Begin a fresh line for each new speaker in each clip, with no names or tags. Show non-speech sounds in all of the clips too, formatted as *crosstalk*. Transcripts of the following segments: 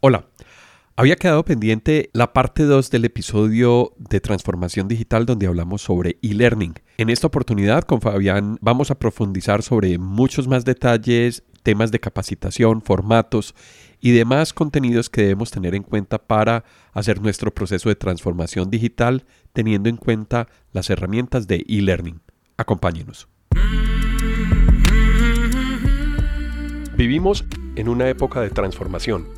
Hola, había quedado pendiente la parte 2 del episodio de transformación digital donde hablamos sobre e-learning. En esta oportunidad con Fabián vamos a profundizar sobre muchos más detalles, temas de capacitación, formatos y demás contenidos que debemos tener en cuenta para hacer nuestro proceso de transformación digital teniendo en cuenta las herramientas de e-learning. Acompáñenos. Vivimos en una época de transformación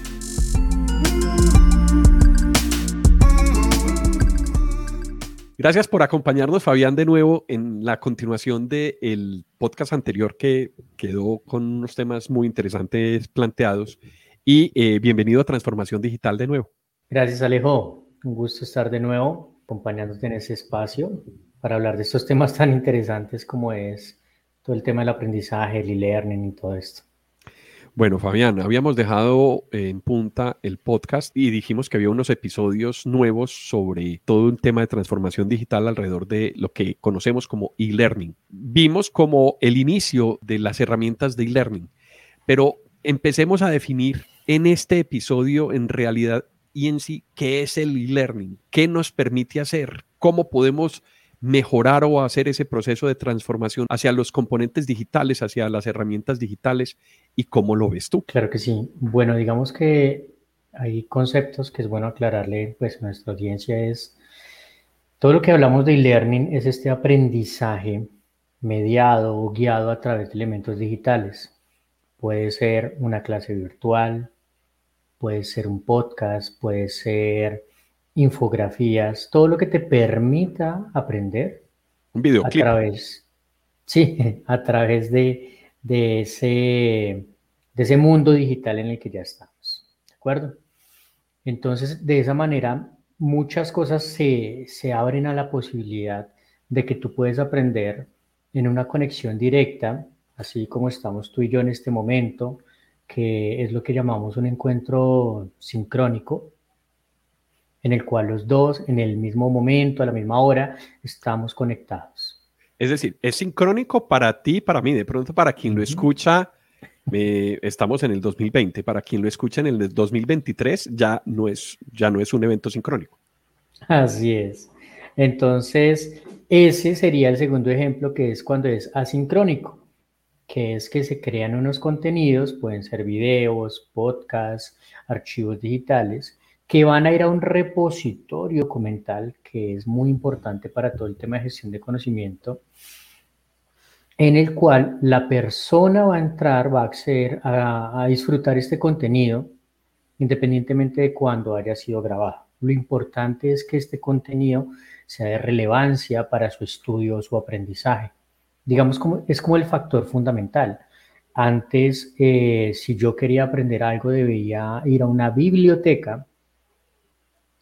Gracias por acompañarnos, Fabián, de nuevo en la continuación del podcast anterior que quedó con unos temas muy interesantes planteados. Y eh, bienvenido a Transformación Digital de nuevo.
Gracias, Alejo. Un gusto estar de nuevo acompañándote en ese espacio para hablar de estos temas tan interesantes como es todo el tema del aprendizaje, el e-learning y todo esto.
Bueno, Fabián, habíamos dejado en punta el podcast y dijimos que había unos episodios nuevos sobre todo un tema de transformación digital alrededor de lo que conocemos como e-learning. Vimos como el inicio de las herramientas de e-learning, pero empecemos a definir en este episodio en realidad y en sí qué es el e-learning, qué nos permite hacer, cómo podemos mejorar o hacer ese proceso de transformación hacia los componentes digitales, hacia las herramientas digitales y cómo lo ves tú.
Claro que sí. Bueno, digamos que hay conceptos que es bueno aclararle pues a nuestra audiencia es todo lo que hablamos de e-learning es este aprendizaje mediado o guiado a través de elementos digitales. Puede ser una clase virtual, puede ser un podcast, puede ser infografías, todo lo que te permita aprender.
Un videoclip.
A través, sí, *laughs* a través de, de, ese, de ese mundo digital en el que ya estamos. ¿De acuerdo? Entonces, de esa manera, muchas cosas se, se abren a la posibilidad de que tú puedes aprender en una conexión directa, así como estamos tú y yo en este momento, que es lo que llamamos un encuentro sincrónico, en el cual los dos en el mismo momento, a la misma hora, estamos conectados.
Es decir, es sincrónico para ti y para mí. De pronto, para quien lo escucha, estamos en el 2020. Para quien lo escucha en el 2023, ya no es, ya no es un evento sincrónico.
Así es. Entonces, ese sería el segundo ejemplo, que es cuando es asincrónico, que es que se crean unos contenidos, pueden ser videos, podcasts, archivos digitales, que van a ir a un repositorio documental que es muy importante para todo el tema de gestión de conocimiento, en el cual la persona va a entrar, va a acceder a, a disfrutar este contenido independientemente de cuándo haya sido grabado. Lo importante es que este contenido sea de relevancia para su estudio o su aprendizaje. Digamos, como, es como el factor fundamental. Antes, eh, si yo quería aprender algo, debía ir a una biblioteca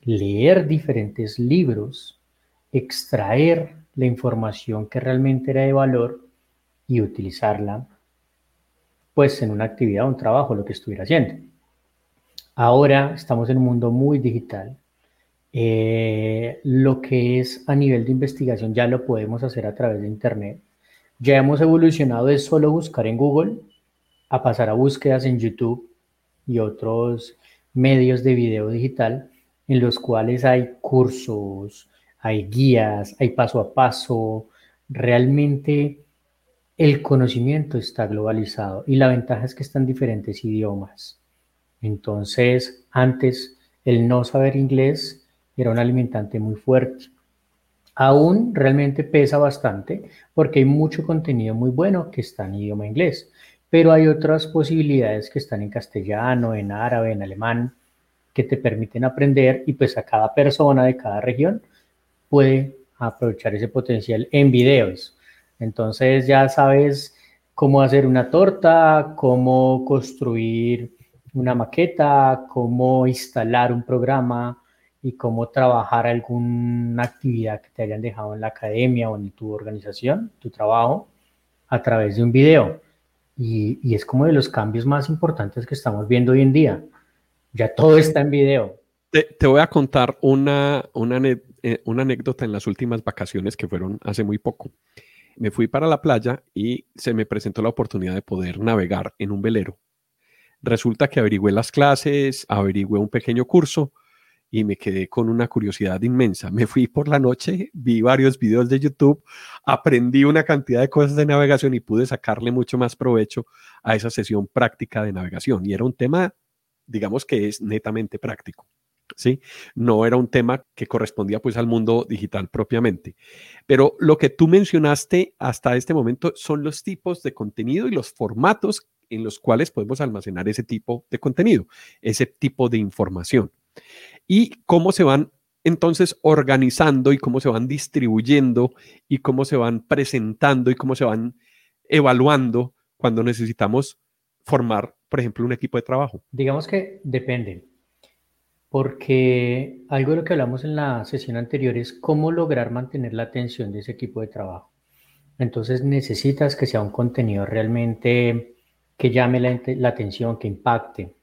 leer diferentes libros, extraer la información que realmente era de valor y utilizarla pues en una actividad un trabajo, lo que estuviera haciendo. Ahora estamos en un mundo muy digital. Eh, lo que es a nivel de investigación ya lo podemos hacer a través de Internet. Ya hemos evolucionado de solo buscar en Google a pasar a búsquedas en YouTube y otros medios de video digital en los cuales hay cursos, hay guías, hay paso a paso. Realmente el conocimiento está globalizado y la ventaja es que están diferentes idiomas. Entonces, antes el no saber inglés era un alimentante muy fuerte. Aún realmente pesa bastante porque hay mucho contenido muy bueno que está en idioma inglés, pero hay otras posibilidades que están en castellano, en árabe, en alemán, que te permiten aprender y pues a cada persona de cada región puede aprovechar ese potencial en videos. Entonces ya sabes cómo hacer una torta, cómo construir una maqueta, cómo instalar un programa y cómo trabajar alguna actividad que te hayan dejado en la academia o en tu organización, tu trabajo. a través de un video. Y, es como de los cambios más importantes que estamos viendo hoy en día. Ya todo está en video.
Te, voy a contar una, eh, una, anécdota en las últimas vacaciones que fueron hace muy poco. Me fui para la playa y se me presentó la oportunidad de poder navegar en un velero. Resulta que averigüé las clases, averigüé un pequeño curso y me quedé con una curiosidad inmensa. Me fui por la noche, vi varios videos de YouTube, aprendí una cantidad de cosas de navegación y pude sacarle mucho más provecho a esa sesión práctica de navegación. Y era un tema, digamos que es netamente práctico. ¿Sí? No era un tema que correspondía pues al mundo digital propiamente. Pero lo que tú mencionaste hasta este momento son los tipos de contenido y los formatos en los cuales podemos almacenar ese tipo de contenido, ese tipo de información y cómo se van entonces organizando y cómo se van distribuyendo y cómo se van presentando y cómo se van evaluando cuando necesitamos formar, por ejemplo, un equipo de trabajo.
Digamos que depende, porque algo de lo que hablamos en la sesión anterior es cómo lograr mantener la atención de ese equipo de trabajo. Entonces necesitas que sea un contenido realmente que llame la, la atención, que impacte.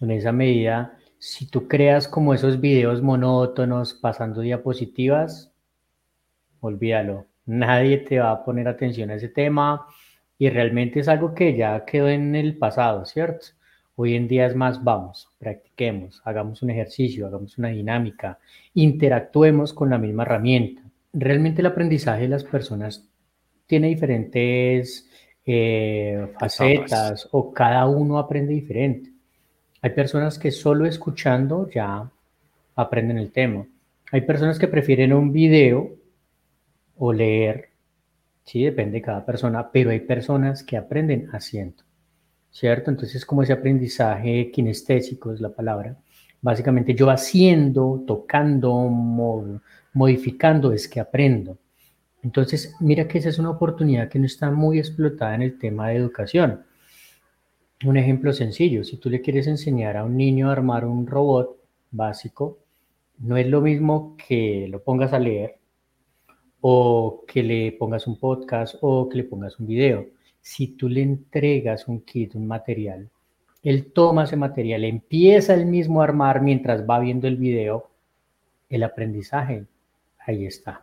En esa medida, si tú creas como esos videos monótonos pasando diapositivas, olvídalo. Nadie te va a poner atención a ese tema y realmente es algo que ya quedó en el pasado, ¿cierto? Hoy en día es más, vamos, practiquemos, hagamos un ejercicio, hagamos una dinámica, interactuemos con la misma herramienta. Realmente el aprendizaje de las personas tiene diferentes eh, facetas o cada uno aprende diferente. Hay personas que solo escuchando ya aprenden el tema. Hay personas que prefieren un video o leer. Sí, depende de cada persona, pero hay personas que aprenden haciendo. ¿Cierto? Entonces, como ese aprendizaje kinestésico es la palabra. Básicamente yo haciendo, tocando, modificando es que aprendo. Entonces, mira que esa es una oportunidad que no está muy explotada en el tema de educación. Un ejemplo sencillo, si tú le quieres enseñar a un niño a armar un robot básico, no es lo mismo que lo pongas a leer o que le pongas un podcast o que le pongas un video. Si tú le entregas un kit, un material, él toma ese material, empieza él mismo a armar mientras va viendo el video, el aprendizaje, ahí está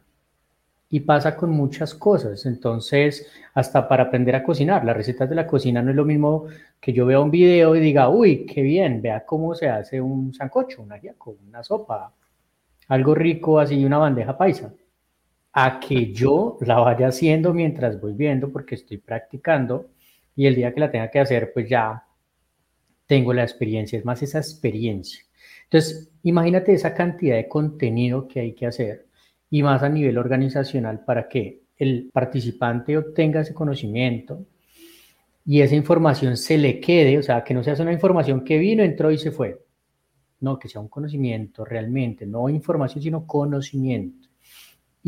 y pasa con muchas cosas. Entonces, hasta para aprender a cocinar, las recetas de la cocina no es lo mismo que yo vea un video y diga, uy, qué bien, vea cómo se hace un sancocho, un ajiaco, una sopa, algo rico así, una bandeja paisa. A que yo la vaya haciendo mientras voy viendo porque estoy practicando y el día que la tenga que hacer, pues ya tengo la experiencia, es más esa experiencia. Entonces, imagínate esa cantidad de contenido que hay que hacer y más a nivel organizacional para que el participante obtenga ese conocimiento y esa información se le quede, o sea, que no sea una información que vino, entró y se fue. No, que sea un conocimiento realmente, no información, sino conocimiento.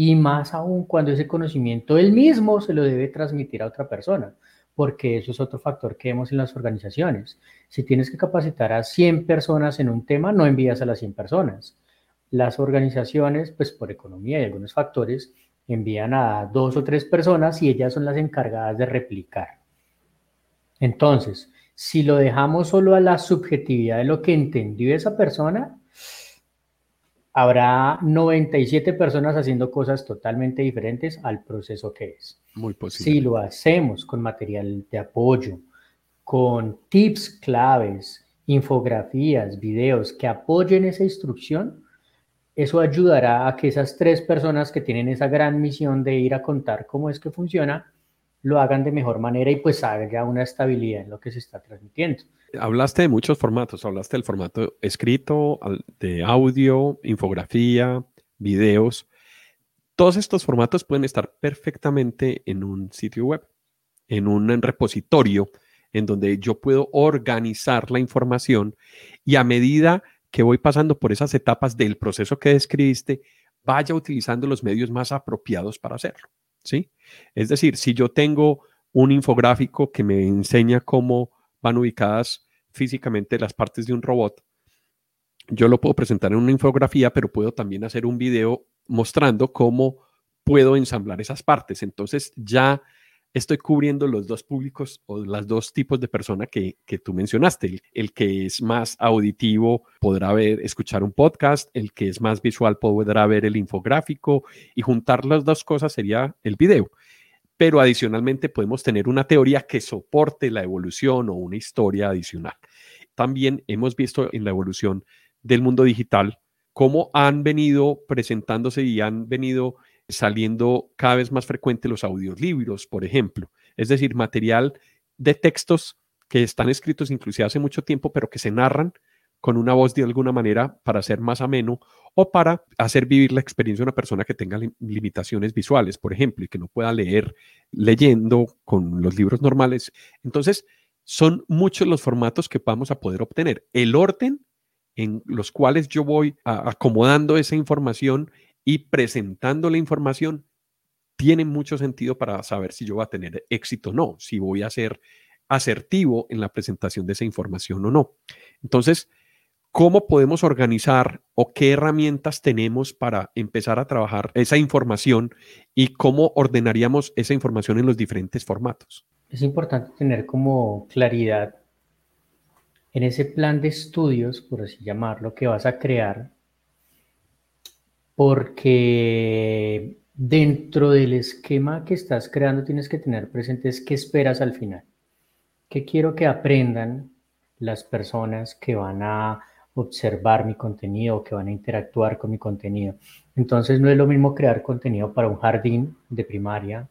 Y más aún cuando ese conocimiento él mismo se lo debe transmitir a otra persona, porque eso es otro factor que vemos en las organizaciones. Si tienes que capacitar a 100 personas en un tema, no envías a las 100 personas las organizaciones, pues por economía y algunos factores, envían a dos o tres personas y ellas son las encargadas de replicar. Entonces, si lo dejamos solo a la subjetividad de lo que entendió esa persona, habrá 97 personas haciendo cosas totalmente diferentes al proceso que es.
Muy posible.
Si lo hacemos con material de apoyo, con tips claves, infografías, videos que apoyen esa instrucción, eso ayudará a que esas tres personas que tienen esa gran misión de ir a contar cómo es que funciona, lo hagan de mejor manera y pues haya una estabilidad en lo que se está transmitiendo.
Hablaste de muchos formatos, hablaste del formato escrito, de audio, infografía, videos. Todos estos formatos pueden estar perfectamente en un sitio web, en un repositorio en donde yo puedo organizar la información y a medida que voy pasando por esas etapas del proceso que describiste, vaya utilizando los medios más apropiados para hacerlo. ¿Sí? Es decir, si yo tengo un infográfico que me enseña cómo van ubicadas físicamente las partes de un robot, yo lo puedo presentar en una infografía, pero puedo también hacer un video mostrando cómo puedo ensamblar esas partes. Entonces ya estoy cubriendo los dos públicos o los dos tipos de persona que, tú mencionaste. El, que es más auditivo podrá ver, escuchar un podcast, el que es más visual podrá ver el infográfico y juntar las dos cosas sería el video. Pero adicionalmente podemos tener una teoría que soporte la evolución o una historia adicional. También hemos visto en la evolución del mundo digital cómo han venido presentándose y han venido saliendo cada vez más frecuente los audiolibros, por ejemplo, es decir, material de textos que están escritos inclusive hace mucho tiempo, pero que se narran con una voz de alguna manera para ser más ameno o para hacer vivir la experiencia de una persona que tenga limitaciones visuales, por ejemplo, y que no pueda leer leyendo con los libros normales. Entonces, son muchos los formatos que vamos a poder obtener. El orden en los cuales yo voy acomodando esa información y presentando la información tiene mucho sentido para saber si yo voy a tener éxito o no, si voy a ser asertivo en la presentación de esa información o no. Entonces, ¿cómo podemos organizar o qué herramientas tenemos para empezar a trabajar esa información y cómo ordenaríamos esa información en los diferentes formatos?
Es importante tener como claridad en ese plan de estudios, por así llamarlo, que vas a crear porque dentro del esquema que estás creando tienes que tener presentes qué esperas al final, qué quiero que aprendan las personas que van a observar mi contenido que van a interactuar con mi contenido. Entonces no es lo mismo crear contenido para un jardín de primaria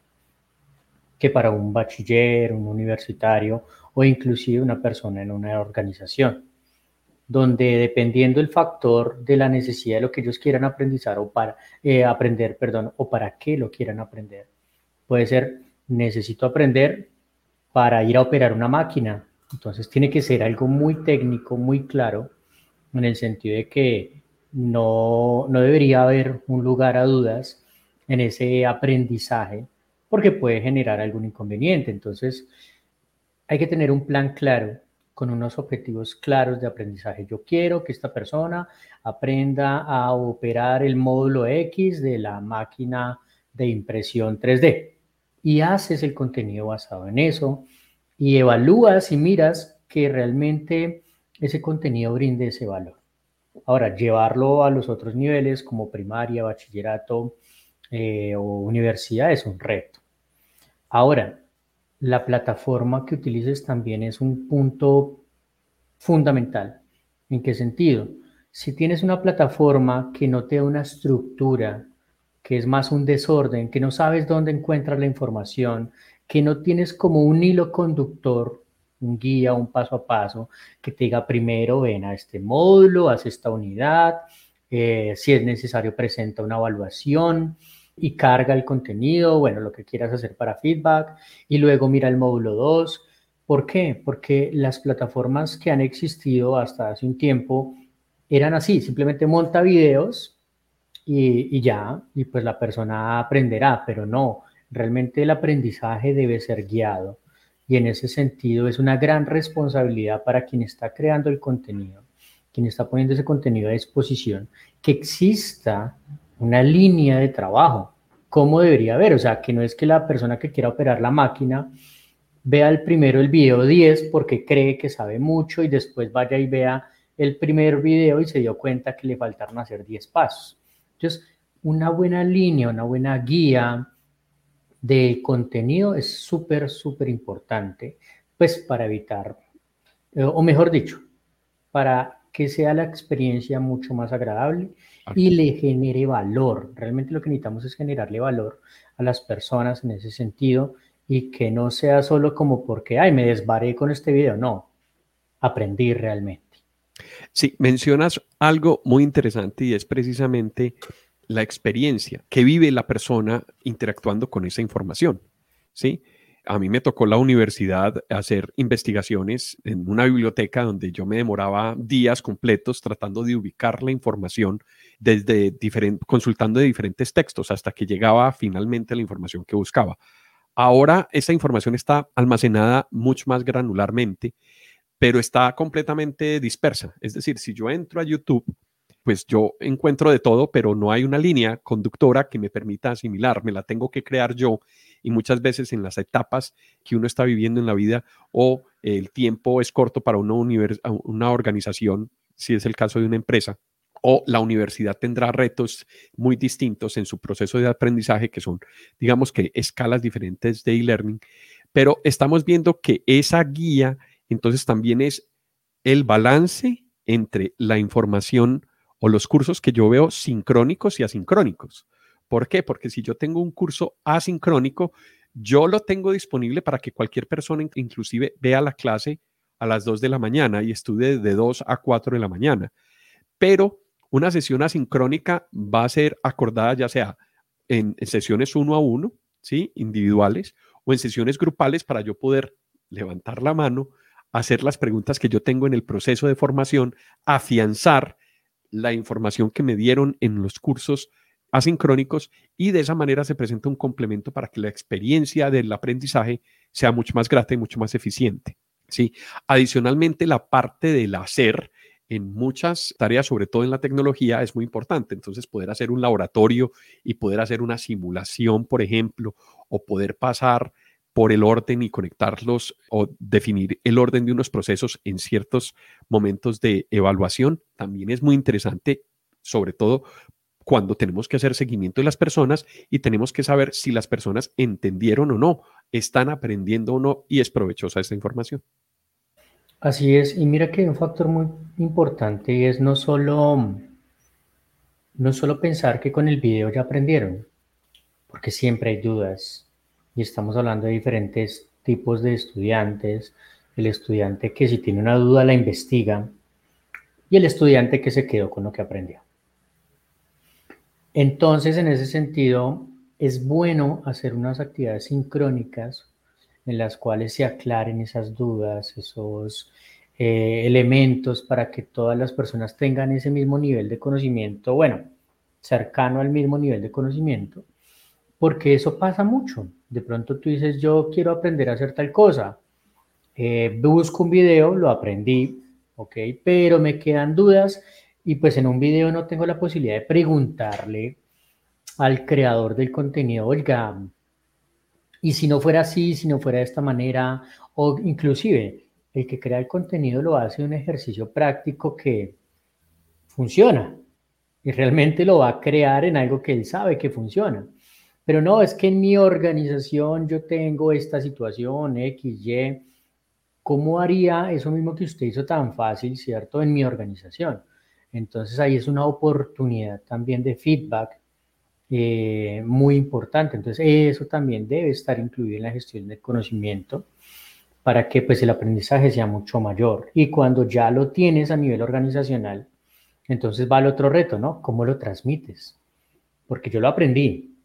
que para un bachiller, un universitario o inclusive una persona en una organización donde dependiendo el factor de la necesidad de lo que ellos quieran aprendizar o para eh, aprender, perdón, o para qué lo quieran aprender. Puede ser necesito aprender para ir a operar una máquina. Entonces tiene que ser algo muy técnico, muy claro, en el sentido de que no, no debería haber un lugar a dudas en ese aprendizaje porque puede generar algún inconveniente. Entonces hay que tener un plan claro con unos objetivos claros de aprendizaje. Yo quiero que esta persona aprenda a operar el módulo X de la máquina de impresión 3D y haces el contenido basado en eso y evalúas y miras que realmente ese contenido brinde ese valor. Ahora, llevarlo a los otros niveles como primaria, bachillerato eh, o universidad es un reto. Ahora, la plataforma que utilices también es un punto fundamental. ¿En qué sentido? Si tienes una plataforma que no te da una estructura, que es más un desorden, que no sabes dónde encuentras la información, que no tienes como un hilo conductor, un guía, un paso a paso, que te diga primero ven a este módulo, haz esta unidad, eh, si es necesario presenta una evaluación, y carga el contenido, bueno, lo que quieras hacer para feedback y luego mira el módulo 2. ¿Por qué? Porque las plataformas que han existido hasta hace un tiempo eran así, simplemente monta videos y, y ya, y pues la persona aprenderá, pero no, realmente el aprendizaje debe ser guiado y en ese sentido es una gran responsabilidad para quien está creando el contenido, quien está poniendo ese contenido a disposición, que exista una línea de trabajo, cómo debería haber, o sea, que no es que la persona que quiera operar la máquina vea el primero el video 10 porque cree que sabe mucho y después vaya y vea el primer video y se dio cuenta que le faltaron hacer 10 pasos. Entonces, una buena línea, una buena guía de contenido es súper, súper importante, pues para evitar, eh, o mejor dicho, para que sea la experiencia mucho más agradable y le genere valor. Realmente lo que necesitamos es generarle valor a las personas en ese sentido y que no sea solo como porque, ay, me desbaré con este video. No, aprendí realmente.
Sí, mencionas algo muy interesante y es precisamente la experiencia que vive la persona interactuando con esa información. ¿Sí? A mí me tocó la universidad hacer investigaciones en una biblioteca donde yo me demoraba días completos tratando de ubicar la información desde diferente, consultando de diferentes textos hasta que llegaba finalmente la información que buscaba. Ahora esa información está almacenada mucho más granularmente, pero está completamente dispersa. Es decir, si yo entro a YouTube, pues yo encuentro de todo, pero no hay una línea conductora que me permita asimilar, me la tengo que crear yo y muchas veces en las etapas que uno está viviendo en la vida o el tiempo es corto para una, una organización, si es el caso de una empresa, o la universidad tendrá retos muy distintos en su proceso de aprendizaje, que son, digamos que, escalas diferentes de e-learning, pero estamos viendo que esa guía entonces también es el balance entre la información o los cursos que yo veo sincrónicos y asincrónicos. ¿Por qué? Porque si yo tengo un curso asincrónico, yo lo tengo disponible para que cualquier persona inclusive vea la clase a las 2 de la mañana y estudie de 2 a 4 de la mañana. Pero una sesión asincrónica va a ser acordada ya sea en, sesiones uno a uno, ¿sí? individuales, o en sesiones grupales para yo poder levantar la mano, hacer las preguntas que yo tengo en el proceso de formación, afianzar la información que me dieron en los cursos asincrónicos y de esa manera se presenta un complemento para que la experiencia del aprendizaje sea mucho más grata y mucho más eficiente. ¿sí? Adicionalmente, la parte del hacer en muchas tareas, sobre todo en la tecnología, es muy importante. Entonces, poder hacer un laboratorio y poder hacer una simulación, por ejemplo, o poder pasar por el orden y conectarlos o definir el orden de unos procesos en ciertos momentos de evaluación, también es muy interesante, sobre todo cuando tenemos que hacer seguimiento de las personas y tenemos que saber si las personas entendieron o no, están aprendiendo o no y es provechosa esta información.
Así es, y mira que un factor muy importante es no solo, no solo pensar que con el video ya aprendieron, porque siempre hay dudas, y estamos hablando de diferentes tipos de estudiantes, el estudiante que si tiene una duda la investiga y el estudiante que se quedó con lo que aprendió. Entonces, en ese sentido, es bueno hacer unas actividades sincrónicas en las cuales se aclaren esas dudas, esos eh, elementos para que todas las personas tengan ese mismo nivel de conocimiento, bueno, cercano al mismo nivel de conocimiento, porque eso pasa mucho. De pronto tú dices, yo quiero aprender a hacer tal cosa. Eh, busco un video, lo aprendí, ok, pero me quedan dudas y pues en un video no tengo la posibilidad de preguntarle al creador del contenido, oiga, y si no fuera así, si no fuera de esta manera, o inclusive el que crea el contenido lo hace un ejercicio práctico que funciona y realmente lo va a crear en algo que él sabe que funciona. Pero no, es que en mi organización yo tengo esta situación X, Y. ¿Cómo haría eso mismo que usted hizo tan fácil, cierto, en mi organización? Entonces ahí es una oportunidad también de feedback eh, muy importante. Entonces eso también debe estar incluido en la gestión del conocimiento para que pues el aprendizaje sea mucho mayor. Y cuando ya lo tienes a nivel organizacional, entonces va el otro reto, ¿no? ¿Cómo lo transmites? Porque yo lo aprendí,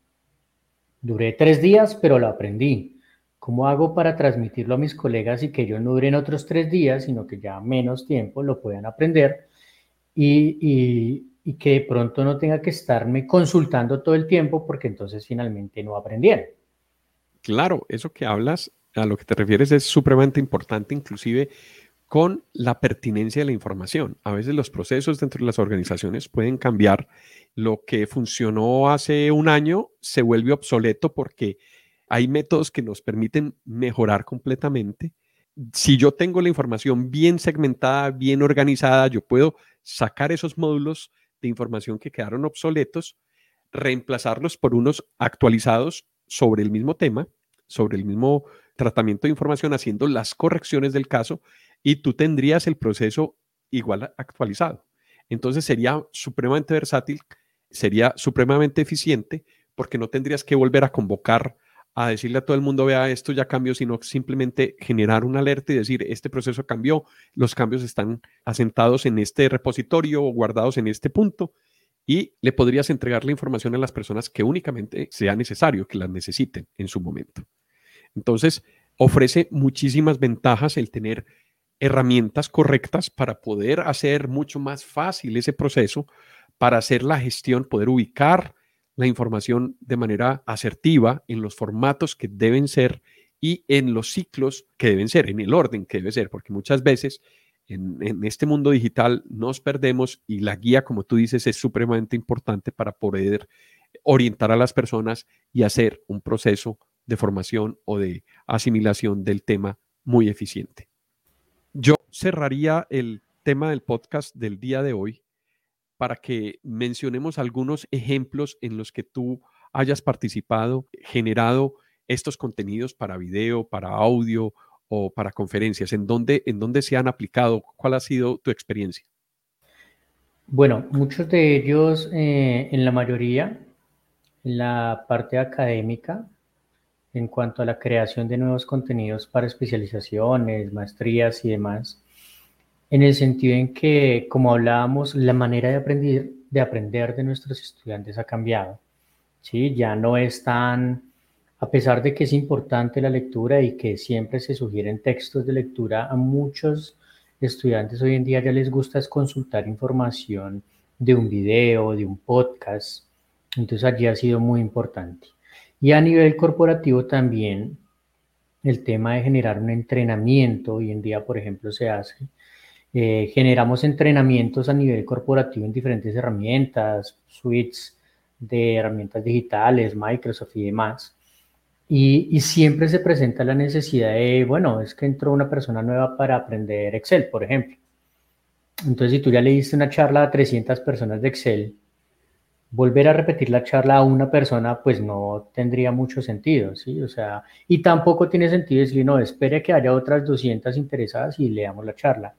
Duré tres días, pero lo aprendí. ¿Cómo hago para transmitirlo a mis colegas y que ellos no duren otros tres días, sino que ya menos tiempo lo puedan aprender y, que de pronto no tenga que estarme consultando todo el tiempo porque entonces finalmente no aprendieron?
Claro, eso que hablas, a lo que te refieres es supremamente importante, inclusive con la pertinencia de la información. A veces los procesos dentro de las organizaciones pueden cambiar. Lo que funcionó hace un año se vuelve obsoleto porque hay métodos que nos permiten mejorar completamente. Si yo tengo la información bien segmentada, bien organizada, yo puedo sacar esos módulos de información que quedaron obsoletos, reemplazarlos por unos actualizados sobre el mismo tema, sobre el mismo tratamiento de información, haciendo las correcciones del caso y tú tendrías el proceso igual actualizado. Entonces sería supremamente versátil, sería supremamente eficiente porque no tendrías que volver a convocar a decirle a todo el mundo, vea, esto ya cambió, sino simplemente generar una alerta y decir, este proceso cambió, los cambios están asentados en este repositorio o guardados en este punto, y le podrías entregar la información a las personas que únicamente sea necesario, que las necesiten en su momento. Entonces, ofrece muchísimas ventajas el tener herramientas correctas para poder hacer mucho más fácil ese proceso, para hacer la gestión, poder ubicar la información de manera asertiva en los formatos que deben ser y en los ciclos que deben ser, en el orden que debe ser, porque muchas veces en, este mundo digital nos perdemos y la guía, como tú dices, es supremamente importante para poder orientar a las personas y hacer un proceso de formación o de asimilación del tema muy eficiente. Yo cerraría el tema del podcast del día de hoy para que mencionemos algunos ejemplos en los que tú hayas participado, generado estos contenidos para video, para audio o para conferencias. ¿En dónde, se han aplicado? ¿Cuál ha sido tu experiencia?
Bueno, muchos de ellos, eh, en la mayoría, en la parte académica, en cuanto a la creación de nuevos contenidos para especializaciones, maestrías y demás, en el sentido en que, como hablábamos, la manera de aprender de, aprender de nuestros estudiantes ha cambiado. ¿sí? Ya no es tan, a pesar de que es importante la lectura y que siempre se sugieren textos de lectura, a muchos estudiantes hoy en día ya les gusta es consultar información de un video, de un podcast. Entonces allí ha sido muy importante. Y a nivel corporativo también el tema de generar un entrenamiento, hoy en día por ejemplo se hace, eh, generamos entrenamientos a nivel corporativo en diferentes herramientas, suites de herramientas digitales, Microsoft y demás. Y, y, siempre se presenta la necesidad de, bueno, es que entró una persona nueva para aprender Excel, por ejemplo. Entonces, si tú ya le diste una charla a 300 personas de Excel, volver a repetir la charla a una persona, pues no tendría mucho sentido, ¿sí? O sea, y tampoco tiene sentido decir, no, espere que haya otras 200 interesadas y leamos la charla.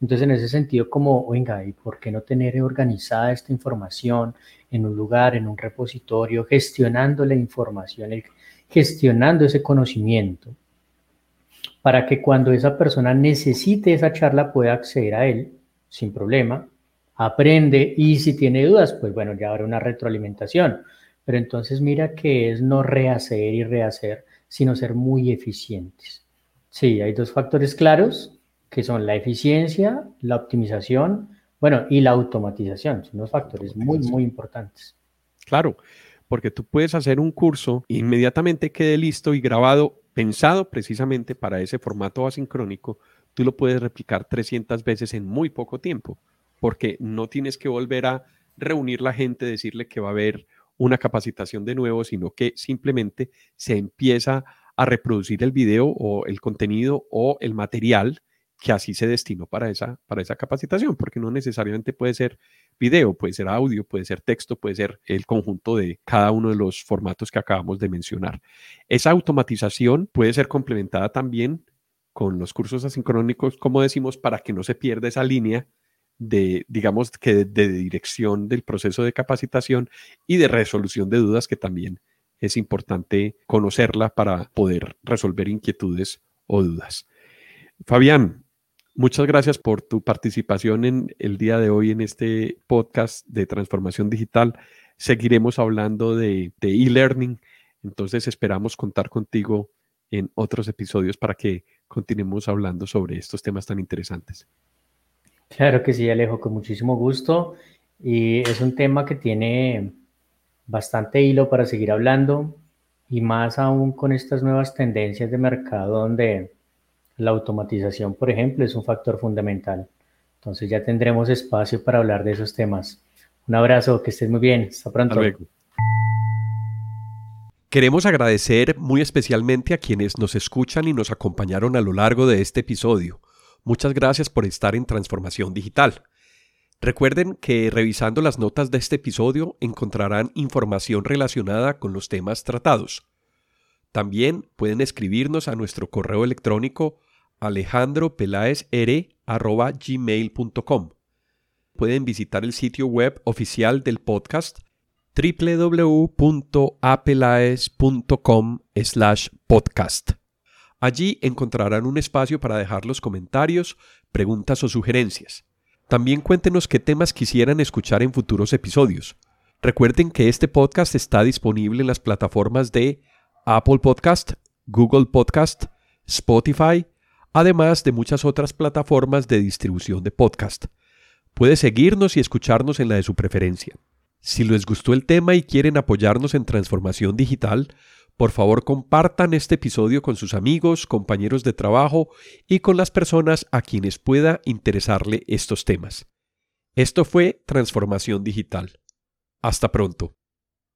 Entonces, en ese sentido, como, venga, ¿y por qué no tener organizada esta información en un lugar, en un repositorio, gestionando la información, gestionando ese conocimiento, para que cuando esa persona necesite esa charla pueda acceder a él sin problema, aprende y si tiene dudas, pues bueno, ya habrá una retroalimentación. Pero entonces mira que es no rehacer y rehacer, sino ser muy eficientes. Sí, hay dos factores claros que son la eficiencia, la optimización, bueno, y la automatización. Son dos factores muy, muy importantes.
Claro, porque tú puedes hacer un curso, inmediatamente quede listo y grabado, pensado precisamente para ese formato asincrónico, tú lo puedes replicar 300 veces en muy poco tiempo porque no tienes que volver a reunir la gente, decirle que va a haber una capacitación de nuevo, sino que simplemente se empieza a reproducir el video o el contenido o el material que así se destinó para esa, para esa capacitación, porque no necesariamente puede ser video, puede ser audio, puede ser texto, puede ser el conjunto de cada uno de los formatos que acabamos de mencionar. Esa automatización puede ser complementada también con los cursos asincrónicos, como decimos, para que no se pierda esa línea de, digamos, que de, dirección del proceso de capacitación y de resolución de dudas que también es importante conocerla para poder resolver inquietudes o dudas. Fabián, muchas gracias por tu participación en el día de hoy en este podcast de transformación digital. Seguiremos hablando de e-learning, entonces esperamos contar contigo en otros episodios para que continuemos hablando sobre estos temas tan interesantes.
Claro que sí, Alejo, con muchísimo gusto. Y es un tema que tiene bastante hilo para seguir hablando y más aún con estas nuevas tendencias de mercado donde la automatización, por ejemplo, es un factor fundamental. Entonces ya tendremos espacio para hablar de esos temas. Un abrazo, que estés muy bien. Hasta pronto.
Queremos agradecer muy especialmente a quienes nos escuchan y nos acompañaron a lo largo de este episodio. Muchas gracias por estar en Transformación Digital. Recuerden que revisando las notas de este episodio encontrarán información relacionada con los temas tratados. También pueden escribirnos a nuestro correo electrónico alejandropelaesr.gmail.com. Pueden visitar el sitio web oficial del podcast www.apelaes.com podcast. Allí encontrarán un espacio para dejar los comentarios, preguntas o sugerencias. También cuéntenos qué temas quisieran escuchar en futuros episodios. Recuerden que este podcast está disponible en las plataformas de Apple Podcast, Google Podcast, Spotify, además de muchas otras plataformas de distribución de podcast. Puede seguirnos y escucharnos en la de su preferencia. Si les gustó el tema y quieren apoyarnos en transformación digital, por favor, compartan este episodio con sus amigos, compañeros de trabajo y con las personas a quienes pueda interesarle estos temas. Esto fue Transformación Digital. Hasta pronto.